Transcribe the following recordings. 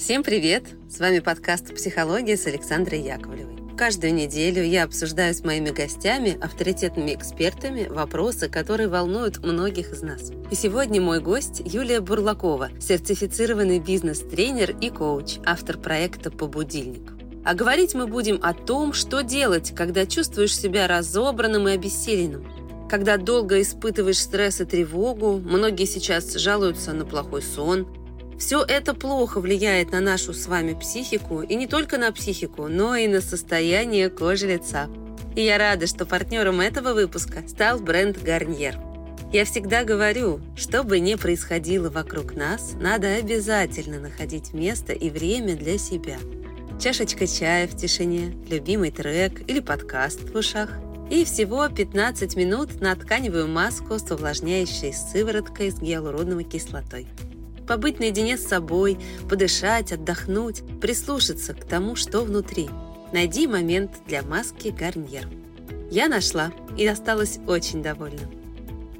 Всем привет! С вами подкаст «Психология» с Александрой Яковлевой. Каждую неделю я обсуждаю с моими гостями, авторитетными экспертами, вопросы, которые волнуют многих из нас. И сегодня мой гость Юлия Бурлакова, сертифицированный бизнес-тренер и коуч, автор проекта «По будильнику». А говорить мы будем о том, что делать, когда чувствуешь себя разобранным и обессиленным. Когда долго испытываешь стресс и тревогу, многие сейчас жалуются на плохой сон, все это плохо влияет на нашу с вами психику, и не только на психику, но и на состояние кожи лица. И я рада, что партнером этого выпуска стал бренд Garnier. Я всегда говорю, что бы ни происходило вокруг нас, надо обязательно находить место и время для себя. Чашечка чая в тишине, любимый трек или подкаст в ушах – и всего 15 минут на тканевую маску с увлажняющей сывороткой с гиалуроновой кислотой побыть наедине с собой, подышать, отдохнуть, прислушаться к тому, что внутри. Найди момент для маски Гарньер. Я нашла и осталась очень довольна.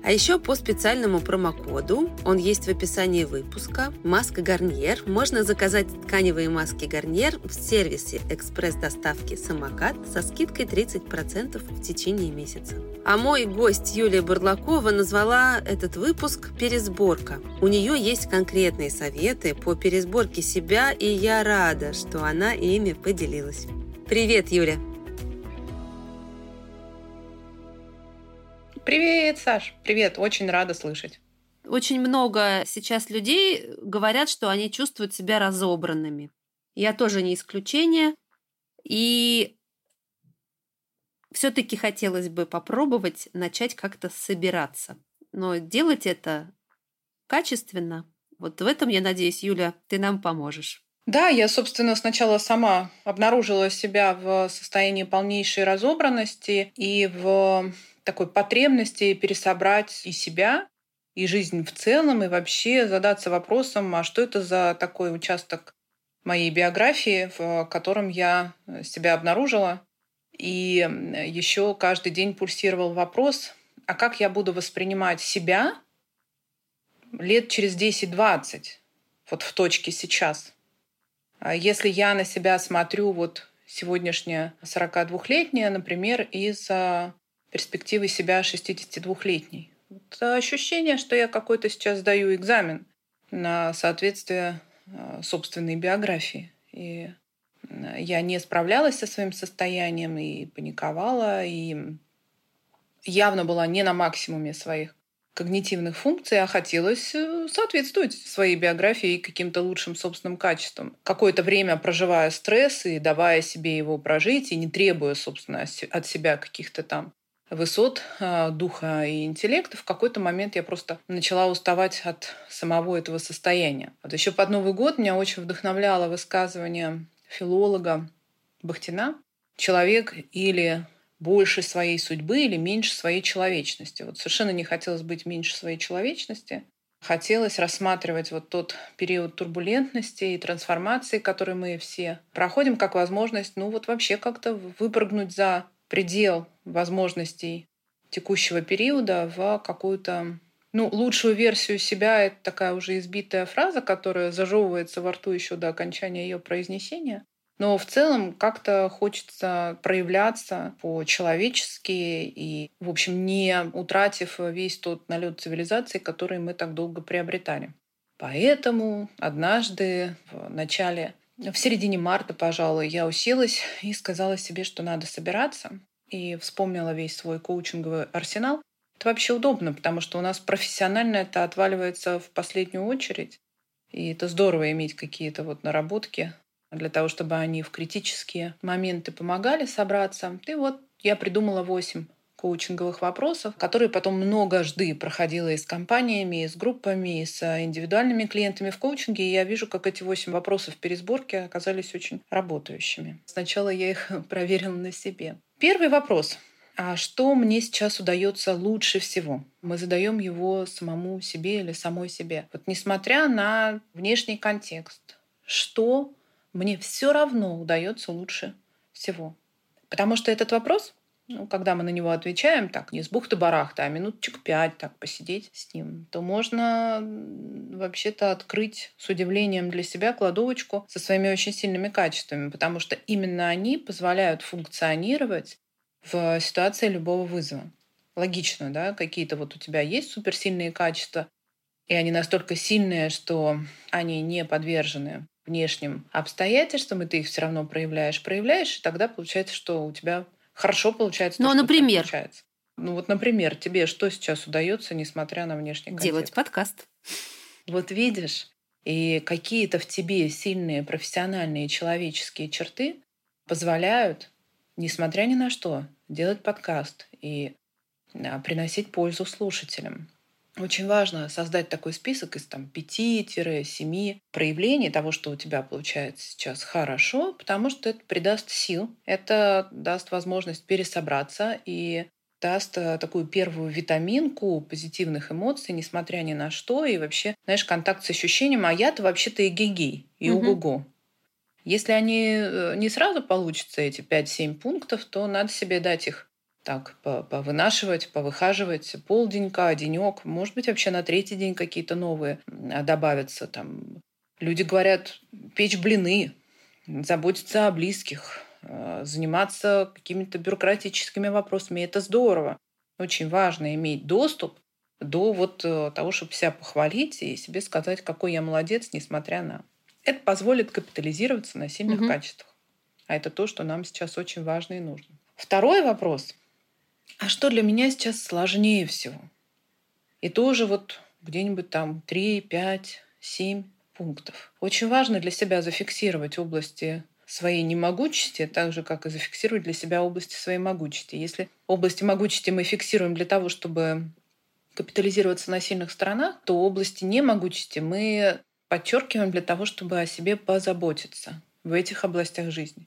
А еще по специальному промокоду, он есть в описании выпуска, маска Гарниер. Можно заказать тканевые маски Гарниер в сервисе экспресс-доставки «Самокат» со скидкой 30% в течение месяца. А мой гость Юлия Бурлакова назвала этот выпуск «Пересборка». У нее есть конкретные советы по пересборке себя, и я рада, что она ими поделилась. Привет, Юля! Привет, Саш. Привет, очень рада слышать. Очень много сейчас людей говорят, что они чувствуют себя разобранными. Я тоже не исключение. И все-таки хотелось бы попробовать начать как-то собираться. Но делать это качественно. Вот в этом, я надеюсь, Юля, ты нам поможешь. Да, я, собственно, сначала сама обнаружила себя в состоянии полнейшей разобранности и в такой потребности пересобрать и себя, и жизнь в целом, и вообще задаться вопросом, а что это за такой участок моей биографии, в котором я себя обнаружила. И еще каждый день пульсировал вопрос, а как я буду воспринимать себя лет через 10-20, вот в точке сейчас. А если я на себя смотрю вот сегодняшняя 42-летняя, например, из перспективы себя 62-летней. Вот ощущение, что я какой-то сейчас сдаю экзамен на соответствие а, собственной биографии. И я не справлялась со своим состоянием и паниковала, и явно была не на максимуме своих когнитивных функций, а хотелось э, соответствовать своей биографии и каким-то лучшим собственным качествам. Какое-то время проживая стресс и давая себе его прожить, и не требуя, собственно, от себя каких-то там высот а, духа и интеллекта, в какой-то момент я просто начала уставать от самого этого состояния. Вот еще под Новый год меня очень вдохновляло высказывание филолога Бахтина «Человек или больше своей судьбы или меньше своей человечности». Вот совершенно не хотелось быть меньше своей человечности. Хотелось рассматривать вот тот период турбулентности и трансформации, который мы все проходим, как возможность, ну вот вообще как-то выпрыгнуть за предел возможностей текущего периода в какую-то ну, лучшую версию себя — это такая уже избитая фраза, которая зажевывается во рту еще до окончания ее произнесения. Но в целом как-то хочется проявляться по-человечески и, в общем, не утратив весь тот налет цивилизации, который мы так долго приобретали. Поэтому однажды в начале в середине марта, пожалуй, я уселась и сказала себе, что надо собираться. И вспомнила весь свой коучинговый арсенал. Это вообще удобно, потому что у нас профессионально это отваливается в последнюю очередь. И это здорово иметь какие-то вот наработки для того, чтобы они в критические моменты помогали собраться. И вот я придумала восемь коучинговых вопросов, которые потом многожды проходила и с компаниями, и с группами, и с индивидуальными клиентами в коучинге. И я вижу, как эти восемь вопросов в пересборке оказались очень работающими. Сначала я их проверила на себе. Первый вопрос. А что мне сейчас удается лучше всего? Мы задаем его самому себе или самой себе. Вот несмотря на внешний контекст, что мне все равно удается лучше всего? Потому что этот вопрос ну, когда мы на него отвечаем, так, не с бухты-барахта, а минуточек пять так посидеть с ним, то можно вообще-то открыть с удивлением для себя кладовочку со своими очень сильными качествами, потому что именно они позволяют функционировать в ситуации любого вызова. Логично, да, какие-то вот у тебя есть суперсильные качества, и они настолько сильные, что они не подвержены внешним обстоятельствам, и ты их все равно проявляешь, проявляешь, и тогда получается, что у тебя хорошо получается. Ну, то, например. Получается. Ну вот, например, тебе что сейчас удается, несмотря на внешний контекст? Делать подкаст. Вот видишь, и какие-то в тебе сильные профессиональные человеческие черты позволяют, несмотря ни на что, делать подкаст и приносить пользу слушателям. Очень важно создать такой список из там, 5-7 проявлений того, что у тебя получается сейчас хорошо, потому что это придаст сил, это даст возможность пересобраться и даст э, такую первую витаминку позитивных эмоций, несмотря ни на что, и вообще, знаешь, контакт с ощущением, а я-то вообще-то и гигей, и угу. угу Если они э, не сразу получатся, эти 5-7 пунктов, то надо себе дать их так повынашивать, повыхаживать полденька, денек, может быть, вообще на третий день какие-то новые добавятся. Там. Люди говорят, печь блины, заботиться о близких, э, заниматься какими-то бюрократическими вопросами. Это здорово. Очень важно иметь доступ до вот э, того, чтобы себя похвалить и себе сказать, какой я молодец, несмотря на... Это позволит капитализироваться на сильных угу. качествах. А это то, что нам сейчас очень важно и нужно. Второй вопрос а что для меня сейчас сложнее всего? И тоже вот где-нибудь там 3, 5, 7 пунктов. Очень важно для себя зафиксировать области своей немогучести, так же, как и зафиксировать для себя области своей могучести. Если области могучести мы фиксируем для того, чтобы капитализироваться на сильных сторонах, то области немогучести мы подчеркиваем для того, чтобы о себе позаботиться в этих областях жизни.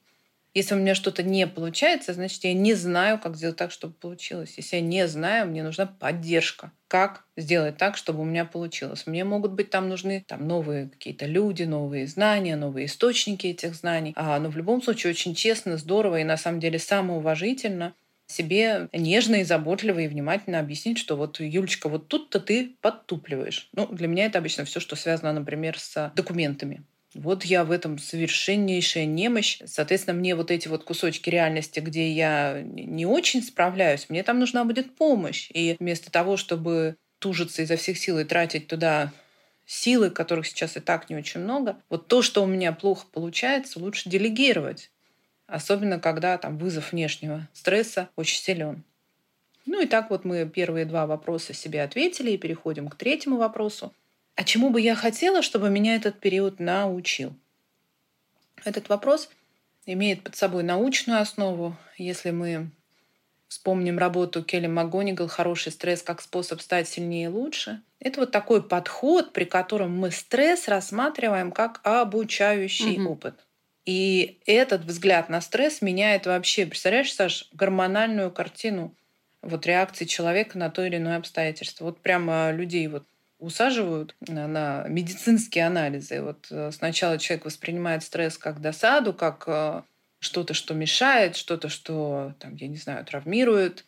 Если у меня что-то не получается, значит, я не знаю, как сделать так, чтобы получилось. Если я не знаю, мне нужна поддержка. Как сделать так, чтобы у меня получилось? Мне могут быть там нужны там, новые какие-то люди, новые знания, новые источники этих знаний. А, но в любом случае очень честно, здорово и на самом деле самоуважительно себе нежно и заботливо и внимательно объяснить, что вот, Юлечка, вот тут-то ты подтупливаешь. Ну, для меня это обычно все, что связано, например, с документами. Вот я в этом совершеннейшая немощь. Соответственно, мне вот эти вот кусочки реальности, где я не очень справляюсь, мне там нужна будет помощь. И вместо того, чтобы тужиться изо всех сил и тратить туда силы, которых сейчас и так не очень много, вот то, что у меня плохо получается, лучше делегировать. Особенно, когда там вызов внешнего стресса очень силен. Ну и так вот мы первые два вопроса себе ответили и переходим к третьему вопросу. А чему бы я хотела, чтобы меня этот период научил? Этот вопрос имеет под собой научную основу. Если мы вспомним работу Келли МакГонигал «Хороший стресс как способ стать сильнее и лучше», это вот такой подход, при котором мы стресс рассматриваем как обучающий угу. опыт. И этот взгляд на стресс меняет вообще, представляешь, Саш, гормональную картину вот реакции человека на то или иное обстоятельство. Вот прямо людей вот усаживают на медицинские анализы. Вот э, сначала человек воспринимает стресс как досаду, как э, что-то, что мешает, что-то, что, там, я не знаю, травмирует.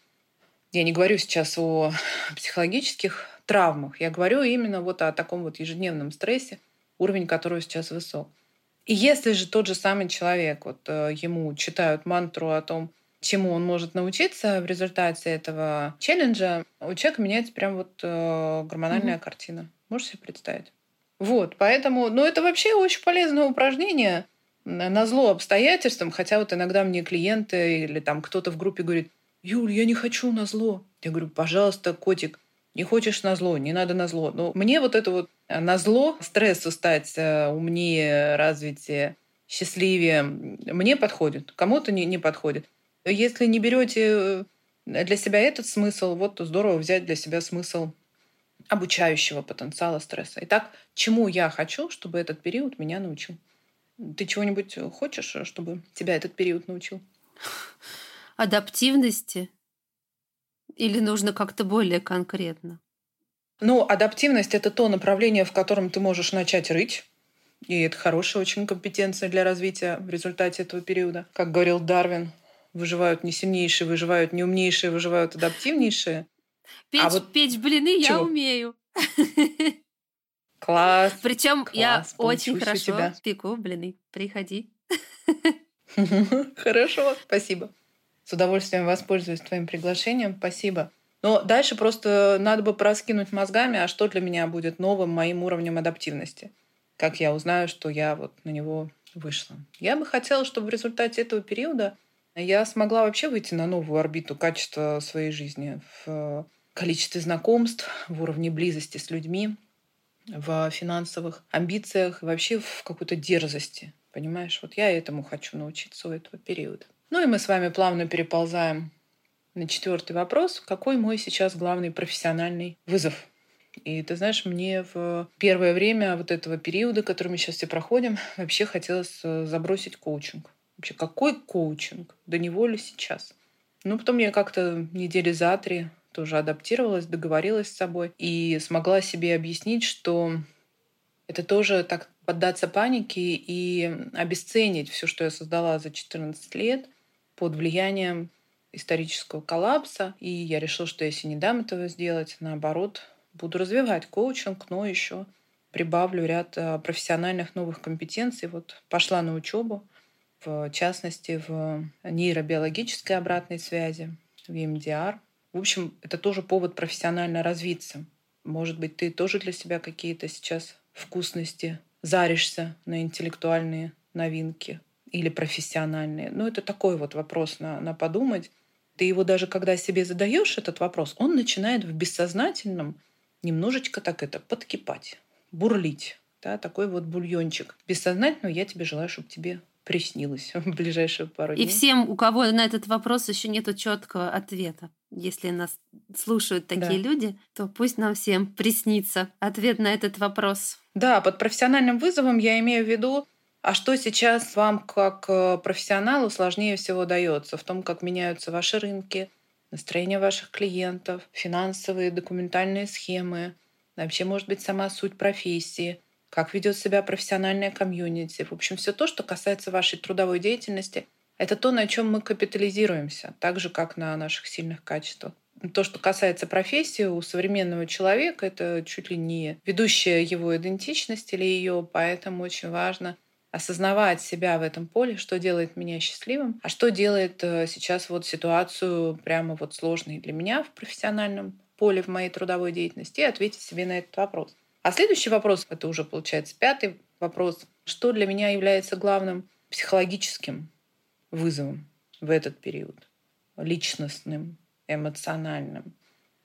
Я не говорю сейчас о психологических травмах, я говорю именно вот о таком вот ежедневном стрессе, уровень которого сейчас высок. И если же тот же самый человек, вот э, ему читают мантру о том, чему он может научиться в результате этого челленджа, у человека меняется прям вот э, гормональная mm-hmm. картина. Можешь себе представить? Вот, поэтому, ну, это вообще очень полезное упражнение на зло обстоятельствам, хотя вот иногда мне клиенты или там кто-то в группе говорит, Юль, я не хочу на зло. Я говорю, пожалуйста, котик, не хочешь на зло, не надо на зло. Но мне вот это вот на зло, стрессу стать э, умнее, развитие, счастливее, мне подходит, кому-то не, не подходит. Если не берете э, для себя этот смысл, вот здорово взять для себя смысл обучающего потенциала стресса. Итак, чему я хочу, чтобы этот период меня научил? Ты чего-нибудь хочешь, чтобы тебя этот период научил? Адаптивности? Или нужно как-то более конкретно? Ну, адаптивность — это то направление, в котором ты можешь начать рыть. И это хорошая очень компетенция для развития в результате этого периода. Как говорил Дарвин, выживают не сильнейшие, выживают не умнейшие, выживают адаптивнейшие. Печь, а вот... печь блины Чего? я умею. Класс. Причем я очень хорошо тебя. пеку блины. Приходи. Хорошо, спасибо. С удовольствием воспользуюсь твоим приглашением. Спасибо. Но дальше просто надо бы проскинуть мозгами, а что для меня будет новым моим уровнем адаптивности. Как я узнаю, что я вот на него вышла. Я бы хотела, чтобы в результате этого периода я смогла вообще выйти на новую орбиту качества своей жизни в количестве знакомств, в уровне близости с людьми, в финансовых амбициях, вообще в какой-то дерзости. Понимаешь, вот я этому хочу научиться у этого периода. Ну и мы с вами плавно переползаем на четвертый вопрос. Какой мой сейчас главный профессиональный вызов? И ты знаешь, мне в первое время вот этого периода, который мы сейчас все проходим, вообще хотелось э, забросить коучинг. Вообще, какой коучинг? До него ли сейчас? Ну, потом я как-то недели за три тоже адаптировалась, договорилась с собой и смогла себе объяснить, что это тоже так поддаться панике и обесценить все, что я создала за 14 лет под влиянием исторического коллапса. И я решила, что если не дам этого сделать, наоборот, буду развивать коучинг, но еще прибавлю ряд э, профессиональных новых компетенций. Вот пошла на учебу, в частности, в нейробиологической обратной связи, в EMDR. В общем, это тоже повод профессионально развиться. Может быть, ты тоже для себя какие-то сейчас вкусности заришься на интеллектуальные новинки или профессиональные. Ну, это такой вот вопрос на, на подумать. Ты его даже, когда себе задаешь этот вопрос, он начинает в бессознательном немножечко так это подкипать, бурлить. Да, такой вот бульончик. Бессознательно я тебе желаю, чтобы тебе приснилось в ближайшие пару дней. И всем, у кого на этот вопрос еще нет четкого ответа, если нас слушают такие да. люди, то пусть нам всем приснится ответ на этот вопрос. Да, под профессиональным вызовом я имею в виду, а что сейчас вам как э, профессионалу сложнее всего дается в том, как меняются ваши рынки, настроение ваших клиентов, финансовые, документальные схемы, вообще, может быть, сама суть профессии, как ведет себя профессиональная комьюнити. В общем, все то, что касается вашей трудовой деятельности, это то, на чем мы капитализируемся, так же, как на наших сильных качествах. То, что касается профессии, у современного человека это чуть ли не ведущая его идентичность или ее, поэтому очень важно осознавать себя в этом поле, что делает меня счастливым, а что делает э, сейчас вот ситуацию прямо вот сложной для меня в профессиональном поле, в моей трудовой деятельности, и ответить себе на этот вопрос. А следующий вопрос, это уже получается пятый вопрос, что для меня является главным психологическим вызовом в этот период, личностным, эмоциональным,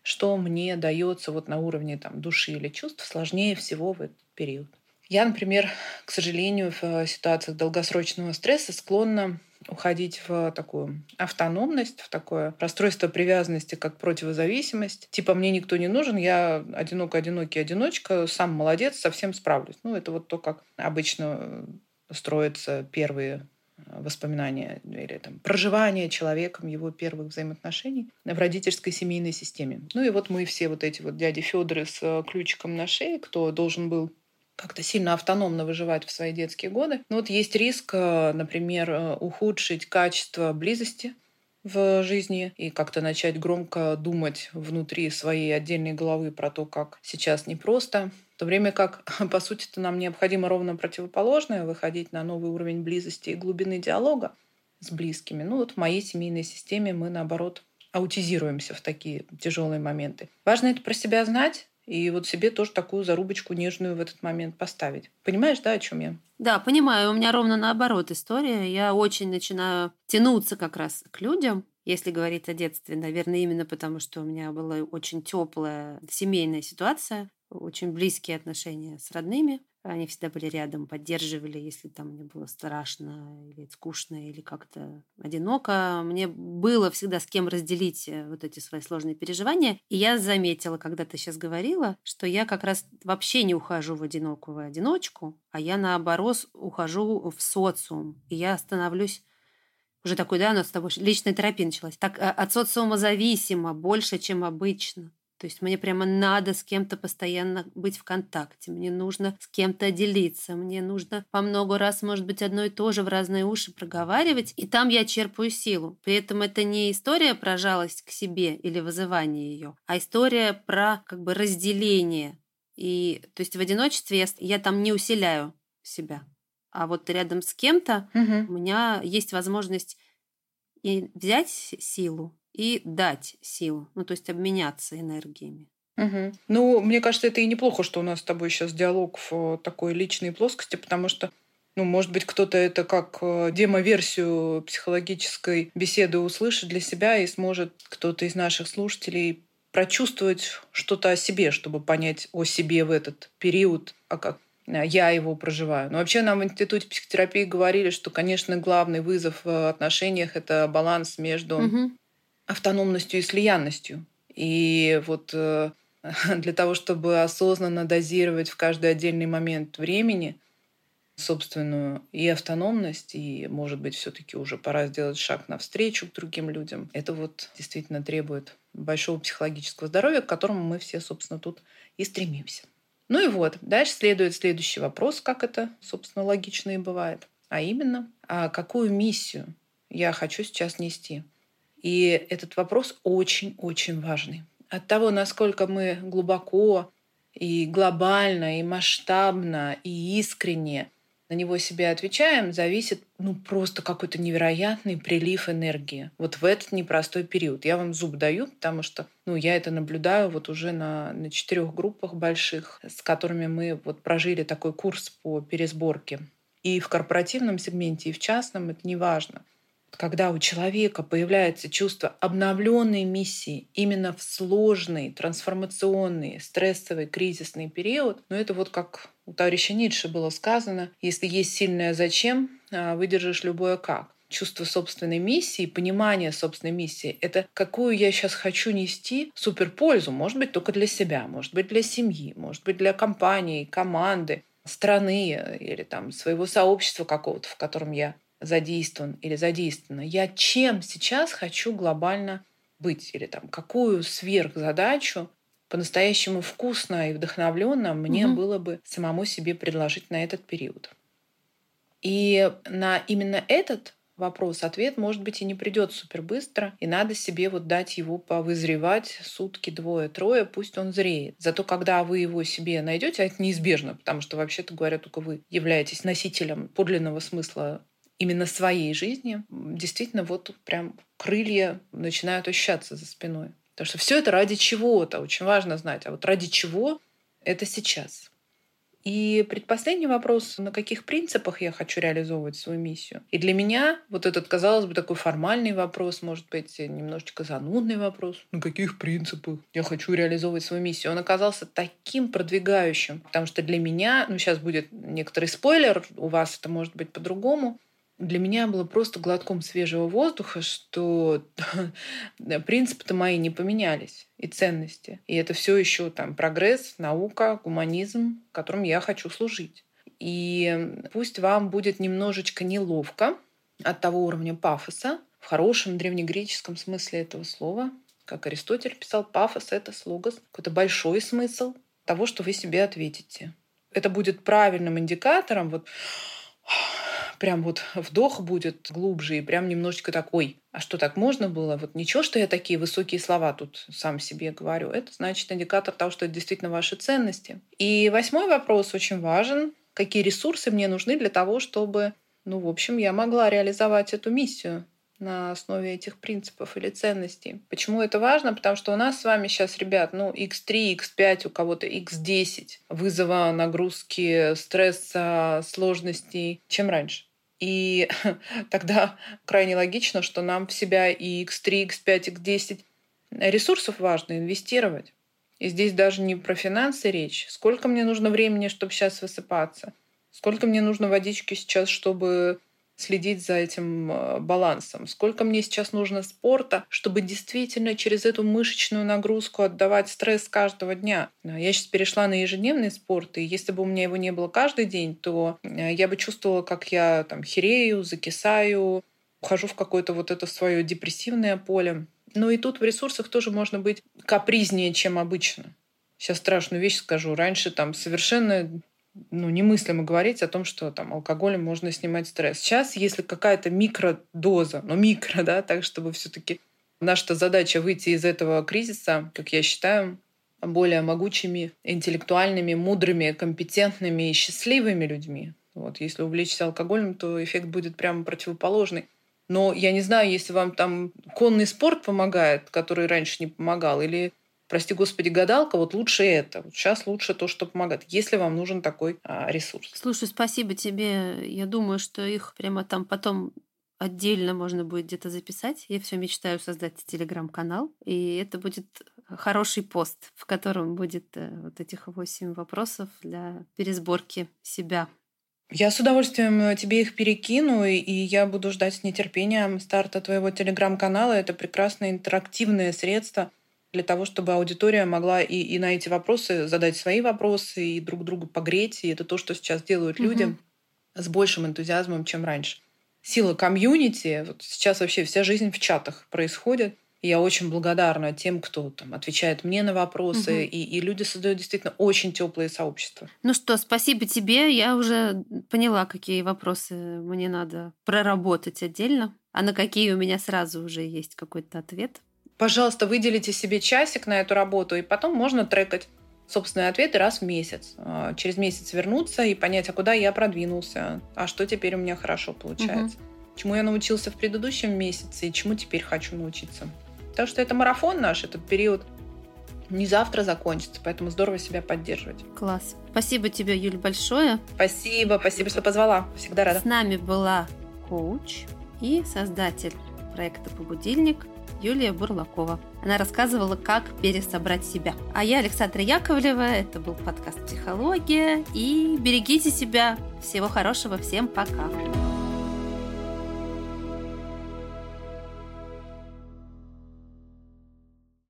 что мне дается вот на уровне там, души или чувств сложнее всего в этот период. Я, например, к сожалению, в ситуациях долгосрочного стресса склонна уходить в такую автономность, в такое расстройство привязанности, как противозависимость. Типа мне никто не нужен, я одинок, одинокий, одиночка, сам молодец, совсем справлюсь. Ну, это вот то, как обычно строятся первые воспоминания или там, проживание человеком его первых взаимоотношений в родительской семейной системе. Ну и вот мы все вот эти вот дяди Федоры с ключиком на шее, кто должен был как-то сильно автономно выживать в свои детские годы. Но вот есть риск, э, например, э, ухудшить качество близости в жизни и как-то начать громко думать внутри своей отдельной головы про то, как сейчас непросто. В то время как, по сути-то, нам необходимо ровно противоположное, выходить на новый уровень близости и глубины диалога с близкими. Ну вот в моей семейной системе мы, наоборот, аутизируемся в такие тяжелые моменты. Важно это про себя знать, и вот себе тоже такую зарубочку нежную в этот момент поставить. Понимаешь, да, о чем я? Да, понимаю. У меня ровно наоборот история. Я очень начинаю тянуться как раз к людям, если говорить о детстве, наверное, именно потому, что у меня была очень теплая семейная ситуация, очень близкие отношения с родными. Они всегда были рядом, поддерживали, если там мне было страшно или скучно, или как-то одиноко. Мне было всегда с кем разделить э, вот эти свои сложные переживания. И я заметила, когда ты сейчас говорила, что я как раз вообще не ухожу в одинокую одиночку, а я наоборот ухожу в социум. И я становлюсь уже такой, да, у нас с тобой личная терапия началась. Так э, от социума зависимо больше, чем обычно. То есть мне прямо надо с кем-то постоянно быть в контакте, мне нужно с кем-то делиться, мне нужно по много раз, может быть, одно и то же в разные уши проговаривать, и там я черпаю силу. При этом это не история про жалость к себе или вызывание ее, а история про как бы разделение. И то есть в одиночестве я, я там не усиляю себя. А вот рядом с кем-то угу. у меня есть возможность и взять силу, и дать силу, ну то есть обменяться энергиями. Угу. Ну, мне кажется, это и неплохо, что у нас с тобой сейчас диалог в такой личной плоскости, потому что ну, может быть, кто-то это как э, демо-версию психологической беседы услышит для себя и сможет кто-то из наших слушателей прочувствовать что-то о себе, чтобы понять о себе в этот период, а как э, я его проживаю. Но вообще нам в Институте психотерапии говорили, что, конечно, главный вызов в отношениях — это баланс между угу автономностью и слиянностью. И вот э, для того, чтобы осознанно дозировать в каждый отдельный момент времени собственную и автономность, и, может быть, все-таки уже пора сделать шаг навстречу к другим людям, это вот действительно требует большого психологического здоровья, к которому мы все, собственно, тут и стремимся. Ну и вот, дальше следует следующий вопрос, как это, собственно, логично и бывает. А именно, а какую миссию я хочу сейчас нести? И этот вопрос очень-очень важный. От того, насколько мы глубоко и глобально, и масштабно, и искренне на него себе отвечаем, зависит ну просто какой-то невероятный прилив энергии. Вот в этот непростой период. Я вам зуб даю, потому что ну, я это наблюдаю вот уже на, на четырех группах больших, с которыми мы вот прожили такой курс по пересборке. И в корпоративном сегменте, и в частном, это не важно когда у человека появляется чувство обновленной миссии именно в сложный, трансформационный, стрессовый, кризисный период, но ну, это вот как у товарища Ницше было сказано, если есть сильное «зачем», а, выдержишь любое «как» чувство собственной миссии, понимание собственной миссии, это какую я сейчас хочу нести суперпользу, может быть, только для себя, может быть, для семьи, может быть, для компании, команды, страны или там своего сообщества какого-то, в котором я задействован или задействована, я чем сейчас хочу глобально быть, или там какую сверхзадачу по-настоящему вкусно и вдохновленно мне угу. было бы самому себе предложить на этот период. И на именно этот вопрос ответ, может быть, и не придет супер быстро, и надо себе вот дать его повызревать сутки, двое, трое, пусть он зреет. Зато когда вы его себе найдете, а это неизбежно, потому что вообще-то говоря, только вы являетесь носителем подлинного смысла именно своей жизни, действительно вот прям крылья начинают ощущаться за спиной. Потому что все это ради чего-то, очень важно знать. А вот ради чего это сейчас. И предпоследний вопрос, на каких принципах я хочу реализовывать свою миссию. И для меня вот этот, казалось бы, такой формальный вопрос, может быть, немножечко занудный вопрос. На каких принципах я хочу реализовывать свою миссию? Он оказался таким продвигающим, потому что для меня, ну сейчас будет некоторый спойлер, у вас это может быть по-другому, для меня было просто глотком свежего воздуха, что принципы-то мои не поменялись и ценности. И это все еще там прогресс, наука, гуманизм, которым я хочу служить. И пусть вам будет немножечко неловко от того уровня пафоса, в хорошем древнегреческом смысле этого слова, как Аристотель писал, пафос — это слогос, какой-то большой смысл того, что вы себе ответите. Это будет правильным индикатором. Вот прям вот вдох будет глубже и прям немножечко такой. А что так можно было? Вот ничего, что я такие высокие слова тут сам себе говорю. Это значит индикатор того, что это действительно ваши ценности. И восьмой вопрос очень важен. Какие ресурсы мне нужны для того, чтобы, ну, в общем, я могла реализовать эту миссию? на основе этих принципов или ценностей. Почему это важно? Потому что у нас с вами сейчас, ребят, ну, x3, x5, у кого-то x10 вызова, нагрузки, стресса, сложностей, чем раньше. И тогда крайне логично, что нам в себя и X3, X5, X10 ресурсов важно инвестировать. И здесь даже не про финансы речь. Сколько мне нужно времени, чтобы сейчас высыпаться? Сколько мне нужно водички сейчас, чтобы следить за этим э, балансом. Сколько мне сейчас нужно спорта, чтобы действительно через эту мышечную нагрузку отдавать стресс каждого дня. Я сейчас перешла на ежедневный спорт, и если бы у меня его не было каждый день, то э, я бы чувствовала, как я там херею, закисаю, ухожу в какое-то вот это свое депрессивное поле. Но и тут в ресурсах тоже можно быть капризнее, чем обычно. Сейчас страшную вещь скажу. Раньше там совершенно ну, немыслимо говорить о том, что там алкоголем можно снимать стресс. Сейчас, если какая-то микродоза, ну микро, да, так чтобы все-таки наша задача выйти из этого кризиса, как я считаю, более могучими, интеллектуальными, мудрыми, компетентными и счастливыми людьми. Вот, если увлечься алкоголем, то эффект будет прямо противоположный. Но я не знаю, если вам там конный спорт помогает, который раньше не помогал, или прости господи, гадалка, вот лучше это. Вот сейчас лучше то, что помогает, если вам нужен такой а, ресурс. Слушай, спасибо тебе. Я думаю, что их прямо там потом отдельно можно будет где-то записать. Я все мечтаю создать телеграм-канал, и это будет хороший пост, в котором будет э, вот этих восемь вопросов для пересборки себя. Я с удовольствием э, тебе их перекину, и я буду ждать с нетерпением старта твоего телеграм-канала. Это прекрасное интерактивное средство для того, чтобы аудитория могла и, и на эти вопросы задать свои вопросы, и друг другу погреть. И это то, что сейчас делают угу. люди с большим энтузиазмом, чем раньше. Сила комьюнити, вот сейчас вообще вся жизнь в чатах происходит. И я очень благодарна тем, кто там отвечает мне на вопросы, угу. и, и люди создают действительно очень теплые сообщества. Ну что, спасибо тебе. Я уже поняла, какие вопросы мне надо проработать отдельно, а на какие у меня сразу уже есть какой-то ответ пожалуйста, выделите себе часик на эту работу, и потом можно трекать собственные ответы раз в месяц. А, через месяц вернуться и понять, а куда я продвинулся, а что теперь у меня хорошо получается. Угу. Чему я научился в предыдущем месяце и чему теперь хочу научиться. Потому что это марафон наш, этот период не завтра закончится, поэтому здорово себя поддерживать. Класс. Спасибо тебе, Юль, большое. Спасибо, спасибо, что позвала. Всегда рада. С нами была коуч и создатель проекта «Побудильник» Юлия Бурлакова. Она рассказывала, как пересобрать себя. А я Александра Яковлева. Это был подкаст «Психология». И берегите себя. Всего хорошего. Всем пока.